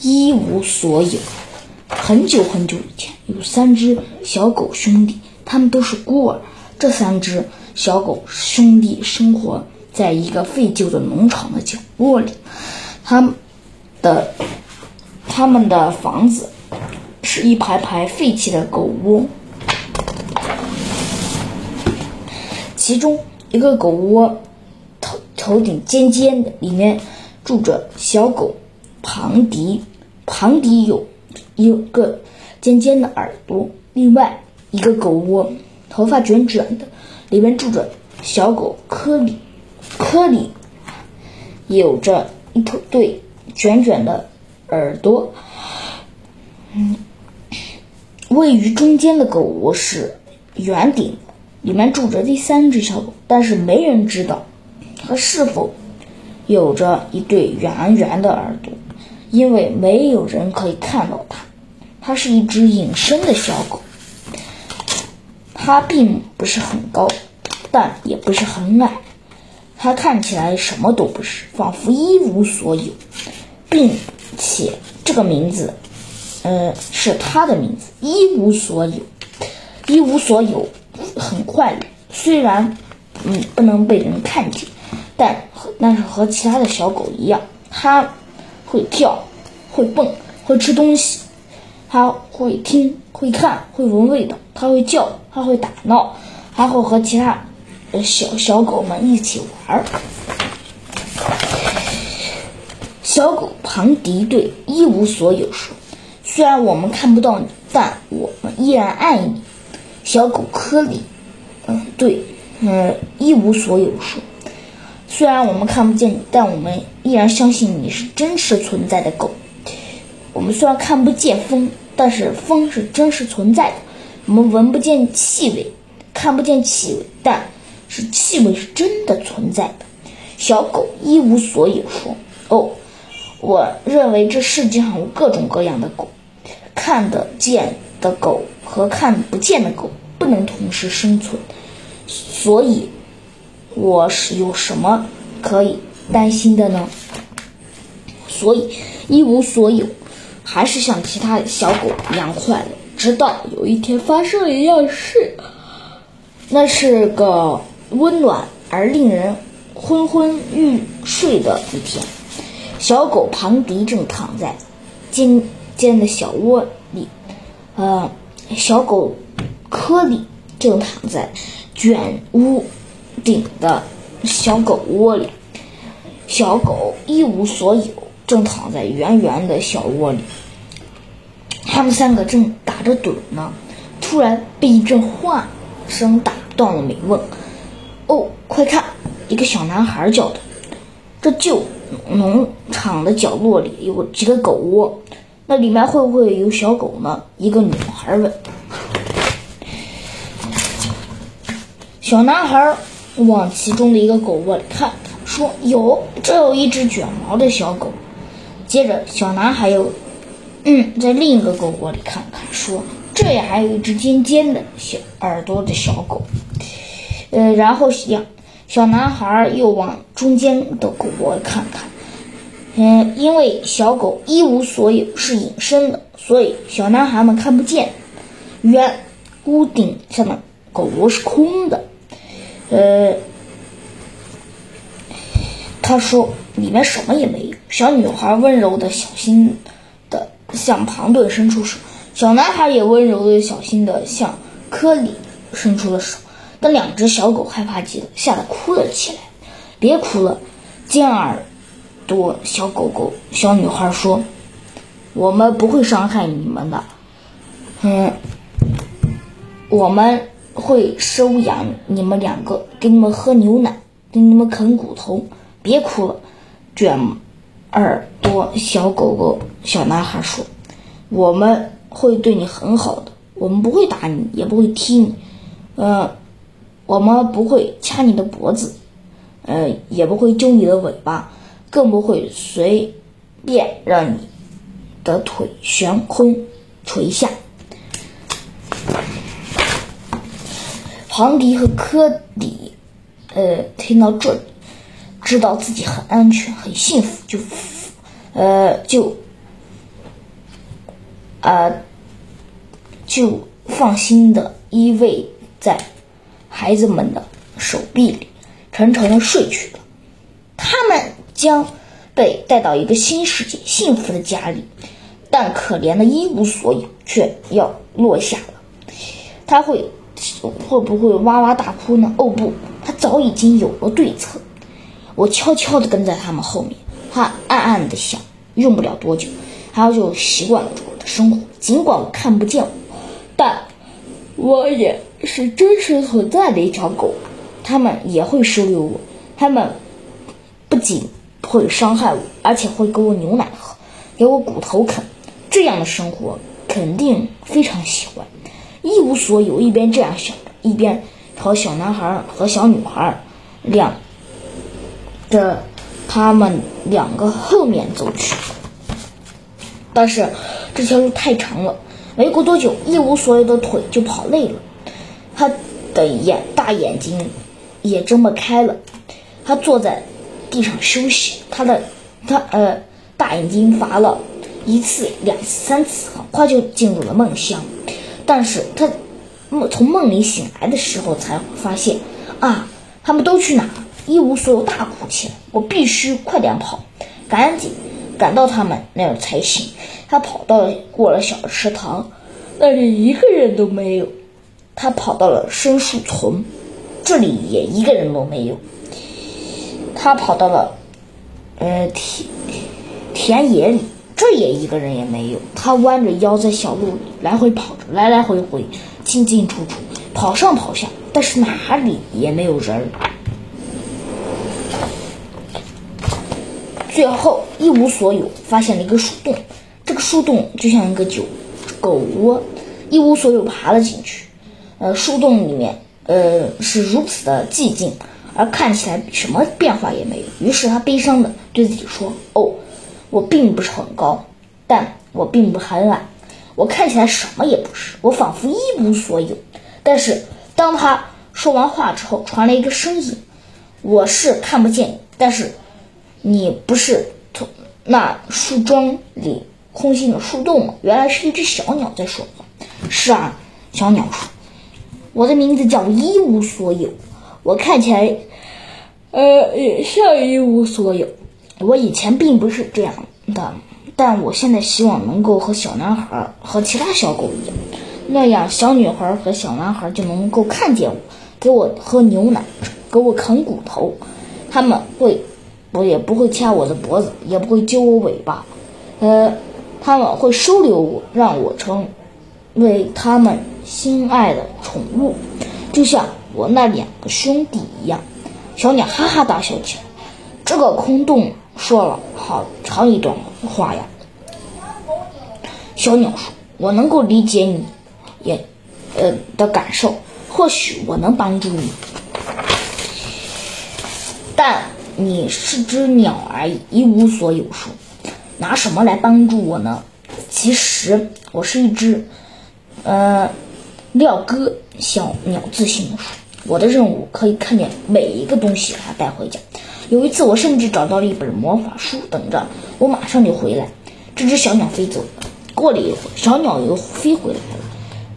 一无所有。很久很久以前，有三只小狗兄弟，他们都是孤儿。这三只小狗兄弟生活在一个废旧的农场的角落里，他们的他们的房子是一排排废弃的狗窝，其中一个狗窝头头顶尖尖的，里面住着小狗庞迪。庞迪有一个尖尖的耳朵，另外一个狗窝头发卷卷的，里面住着小狗科里。科里有着一头对卷卷的耳朵。嗯，位于中间的狗窝是圆顶，里面住着第三只小狗，但是没人知道它是否有着一对圆圆的耳朵。因为没有人可以看到它，它是一只隐身的小狗。它并不是很高，但也不是很矮。它看起来什么都不是，仿佛一无所有，并且这个名字，呃，是它的名字——一无所有。一无所有很快乐，虽然嗯不能被人看见，但但是和其他的小狗一样，它。会跳，会蹦，会吃东西，它会听，会看，会闻味道，它会叫，它会打闹，还会和其他小小狗们一起玩。小狗庞迪对一无所有说：“虽然我们看不到你，但我们依然爱你。”小狗科里，嗯，对，嗯，一无所有说。虽然我们看不见你，但我们依然相信你是真实存在的狗。我们虽然看不见风，但是风是真实存在的。我们闻不见气味，看不见气味，但是气味是真的存在的。小狗一无所有说：“哦，我认为这世界上有各种各样的狗，看得见的狗和看不见的狗不能同时生存，所以。”我是有什么可以担心的呢？所以一无所有，还是像其他小狗一样快乐。直到有一天发生了一样事，那是个温暖而令人昏昏欲睡的一天。小狗庞迪正躺在尖尖的小窝里，呃，小狗科里正躺在卷屋。顶的小狗窝里，小狗一无所有，正躺在圆圆的小窝里。他们三个正打着盹呢，突然被一阵话声打断了美梦。哦，快看！一个小男孩叫的：“这旧农场的角落里有几个狗窝，那里面会不会有小狗呢？”一个女孩问。小男孩。往其中的一个狗窝里看，说：“有，这有一只卷毛的小狗。”接着，小男孩又，嗯，在另一个狗窝里看看，说：“这也还有一只尖尖的小耳朵的小狗。”呃，然后小小男孩又往中间的狗窝看看，嗯，因为小狗一无所有，是隐身的，所以小男孩们看不见。原屋顶上的狗窝是空的。呃，他说里面什么也没有。小女孩温柔的、小心的向庞顿伸出手，小男孩也温柔的、小心的向科里伸出了手。但两只小狗害怕极了，吓得哭了起来。别哭了，尖耳朵小狗狗。小女孩说：“我们不会伤害你们的。”嗯，我们。会收养你们两个，给你们喝牛奶，给你们啃骨头。别哭了，卷耳朵小狗狗。小男孩说：“我们会对你很好的，我们不会打你，也不会踢你。嗯，我们不会掐你的脖子，呃，也不会揪你的尾巴，更不会随便让你的腿悬空垂下。”庞迪和科迪，呃，听到这里，知道自己很安全、很幸福，就，呃，就啊，就放心的依偎在孩子们的手臂里，沉沉的睡去了。他们将被带到一个新世界、幸福的家里，但可怜的一无所有却要落下了。他会会不会哇哇大哭呢？哦不，他早已经有了对策。我悄悄地跟在他们后面，他暗暗地想：用不了多久，他就习惯了这我的生活。尽管我看不见我，但我也是真实存在的一条狗。他们也会收留我，他们不仅不会伤害我，而且会给我牛奶喝，给我骨头啃。这样的生活肯定非常喜欢。一无所有，一边这样想着，一边朝小男孩和小女孩两。的他们两个后面走去，但是这条路太长了，没过多久，一无所有的腿就跑累了，他的眼大眼睛也睁不开了，他坐在地上休息，他的他呃大眼睛乏了一次、两次、三次，很快就进入了梦乡，但是他梦从梦里醒来的时候才发现啊，他们都去哪？一无所有，大哭起来。我必须快点跑，赶紧赶到他们那儿才行。他跑到了过了小池塘，那里一个人都没有。他跑到了深树丛，这里也一个人都没有。他跑到了呃田田野里，这也一个人也没有。他弯着腰在小路里来回跑着，来来回回，进进出出，跑上跑下，但是哪里也没有人。最后一无所有，发现了一个树洞。这个树洞就像一个酒狗窝，一无所有爬了进去。呃，树洞里面呃是如此的寂静，而看起来什么变化也没有。于是他悲伤的对自己说：“哦，我并不是很高，但我并不很矮。我看起来什么也不是，我仿佛一无所有。”但是当他说完话之后，传来一个声音：“我是看不见，但是。”你不是从那树桩里空心的树洞吗？原来是一只小鸟在说话。是啊，小鸟说：“我的名字叫一无所有，我看起来，呃，也像一无所有。我以前并不是这样的，但我现在希望能够和小男孩和其他小狗一样，那样小女孩和小男孩就能够看见我，给我喝牛奶，给我啃骨头，他们会。”我也不会掐我的脖子，也不会揪我尾巴，呃，他们会收留我，让我成为他们心爱的宠物，就像我那两个兄弟一样。小鸟哈哈大笑起来。这个空洞说了好长一段话呀。小鸟说：“我能够理解你，也呃的感受，或许我能帮助你，但。”你是只鸟而已，一无所有。说，拿什么来帮助我呢？其实我是一只，呃，廖哥小鸟。自信地说，我的任务可以看见每一个东西，把它带回家。有一次，我甚至找到了一本魔法书，等着我马上就回来。这只小鸟飞走了。过了一会儿，小鸟又飞回来了。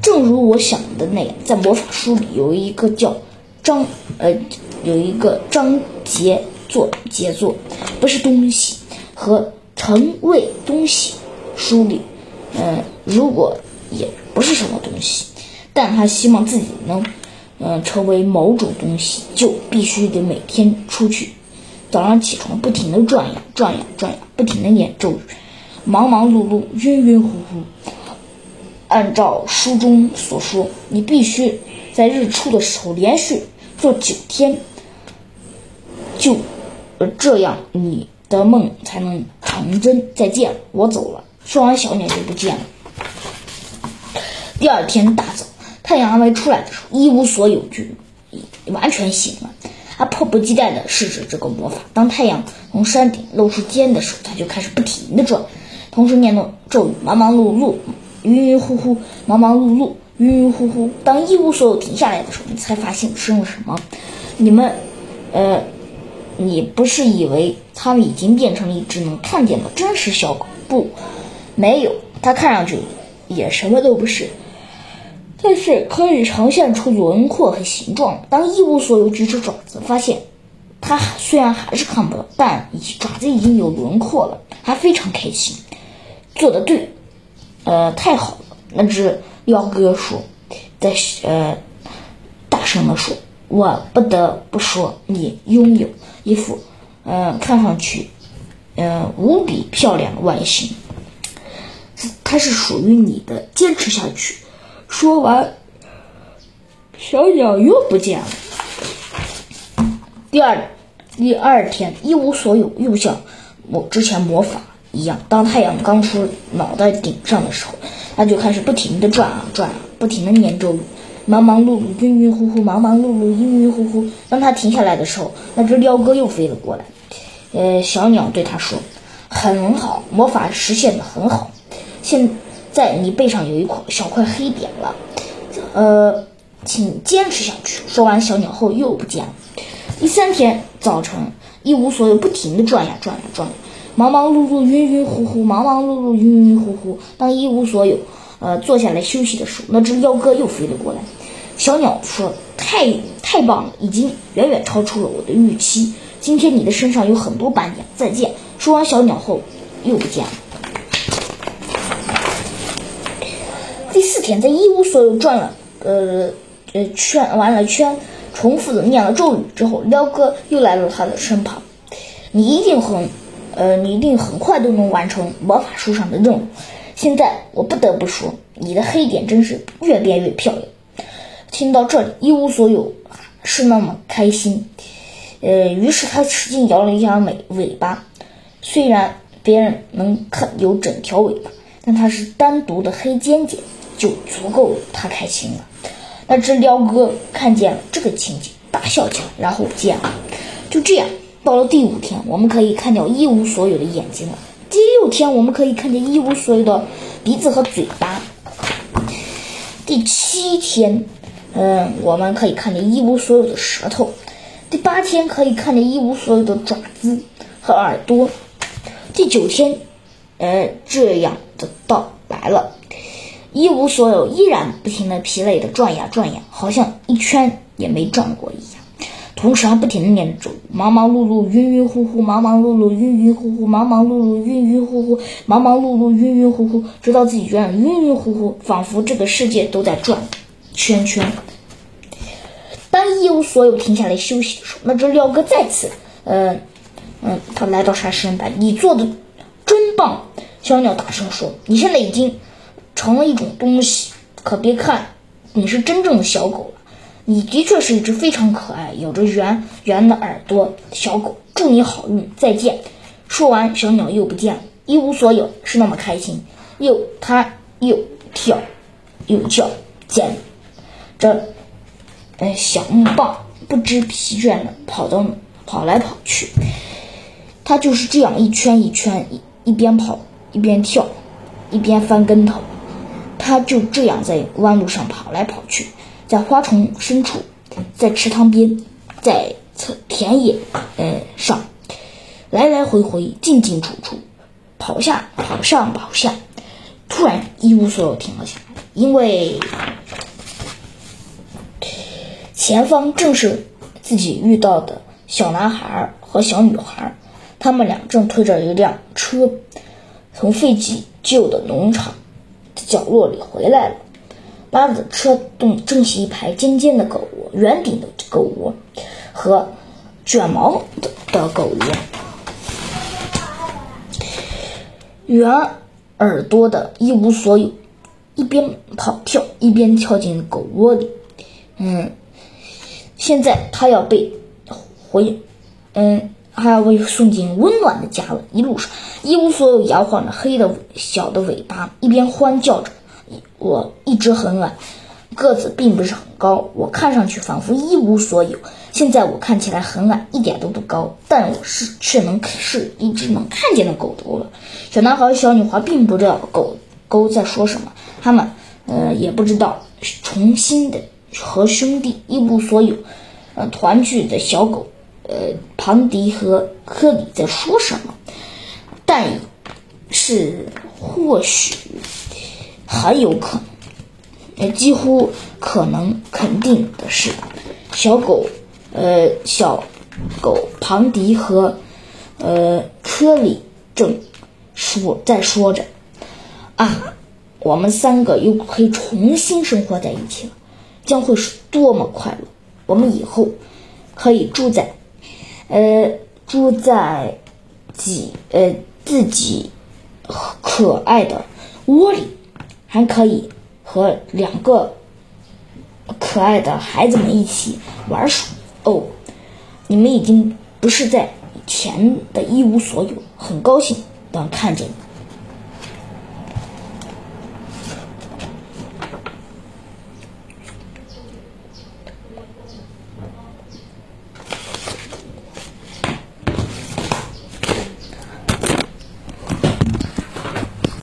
正如我想的那样，在魔法书里有一个叫张，呃，有一个章节。作杰作不是东西和成为东西，书里，嗯，如果也不是什么东西，但他希望自己能，嗯，成为某种东西，就必须得每天出去，早上起床不停的转呀转呀转呀，不停的念咒语，忙忙碌碌，晕晕乎乎。按照书中所说，你必须在日出的时候连续做九天，就。这样你的梦才能成真。再见，我走了。说完，小鸟就不见了。第二天大早，太阳还没出来的时候，一无所有就完全醒了。他迫不及待地试着这个魔法。当太阳从山顶露出尖的时候，他就开始不停地转，同时念动咒语，忙忙碌碌，晕晕乎乎，忙忙碌碌，晕晕乎乎。当一无所有停下来的时候，你才发现生了什么。你们，呃。你不是以为他们已经变成了一只能看见的真实小狗？不，没有，它看上去也什么都不是，但是可以呈现出轮廓和形状。当一无所有举起爪子，发现它虽然还是看不到，但爪子已经有轮廓了，他非常开心。做的对，呃，太好了。那只妖哥说，在呃大声的说：“我不得不说，你拥有一副，嗯，看上去，嗯，无比漂亮的外形。”它是属于你的，坚持下去。说完，小鸟又不见了。第二第二天，一无所有，又像我之前魔法一样。当太阳刚出脑袋顶上的时候，它就开始不停的转啊转啊，不停的念咒语，忙忙碌碌，晕晕乎乎，忙忙碌碌，晕晕乎乎。当它停下来的时候，那只雕哥又飞了过来。呃，小鸟对他说：“很好，魔法实现的很好。”现在你背上有一块小块黑点了，呃，请坚持下去。说完，小鸟后又不见了。第三天早晨，一无所有，不停地转呀转呀转，忙忙碌碌，晕晕乎乎，忙忙碌碌，晕晕乎乎。当一无所有，呃，坐下来休息的时候，那只妖哥又飞了过来。小鸟说：“太太棒了，已经远远超出了我的预期。今天你的身上有很多斑点。再见。”说完，小鸟后又不见了。第四天，在一无所有转了呃呃圈完了圈，重复的念了咒语之后，撩哥又来到他的身旁。你一定很呃，你一定很快都能完成魔法书上的任务。现在我不得不说，你的黑点真是越变越漂亮。听到这里，一无所有是那么开心，呃，于是他使劲摇了一下尾尾巴。虽然别人能看有整条尾巴，但它是单独的黑尖尖。就足够他开心了。那只雕哥看见这个情景，大笑起来，然后不见了。就这样，到了第五天，我们可以看见一无所有的眼睛了。第六天，我们可以看见一无所有的鼻子和嘴巴。第七天，嗯，我们可以看见一无所有的舌头。第八天，可以看见一无所有的爪子和耳朵。第九天，呃，这样的到来了。一无所有，依然不停的疲累的转呀转呀，好像一圈也没转过一样。同时还不停的念着咒语忙忙碌碌，晕晕乎乎，忙忙碌碌，晕晕乎乎，忙忙碌碌，晕晕乎乎，忙忙碌碌，晕晕乎乎，直到自己觉得晕晕乎乎，仿佛这个世界都在转圈圈。当一无所有停下来休息的时候，那只廖哥再次，嗯嗯，他来到他身边，你做的真棒！小鸟大声说：“你现在已经。”成了一种东西，可别看你是真正的小狗了，你的确是一只非常可爱、有着圆圆的耳朵小狗。祝你好运，再见。说完，小鸟又不见了，一无所有，是那么开心，又它又跳又叫，捡着嗯小木棒，不知疲倦的跑到跑来跑去。它就是这样一圈一圈，一一边跑一边跳，一边翻跟头。他就这样在弯路上跑来跑去，在花丛深处，在池塘边，在田野呃上，来来回回，进进出出，跑下跑上跑下。突然一无所有，停了下来，因为前方正是自己遇到的小男孩和小女孩，他们俩正推着一辆车，从废弃旧的农场的。角落里回来了，拉着车动正是一排尖尖的狗窝、圆顶的狗窝和卷毛的的狗窝，圆耳朵的一无所有，一边跑跳一边跳进狗窝里。嗯，现在他要被回，嗯，还要被送进温暖的家了。一路上。一无所有，摇晃着黑的小的尾巴，一边欢叫着。我一直很矮，个子并不是很高，我看上去仿佛一无所有。现在我看起来很矮，一点都不高，但我是却能是一只能看见的狗头了。小男孩和小女孩并不知道狗狗在说什么，他们呃也不知道重新的和兄弟一无所有，呃团聚的小狗呃庞迪和科里在说什么。但是，或许很有可能，呃，几乎可能肯定的是，小狗，呃，小狗庞迪和呃科里正说在说着，啊，我们三个又可以重新生活在一起了，将会是多么快乐！我们以后可以住在，呃，住在己呃自己可爱的窝里。还可以和两个可爱的孩子们一起玩耍哦。你们已经不是在以前的一无所有，很高兴能看见你。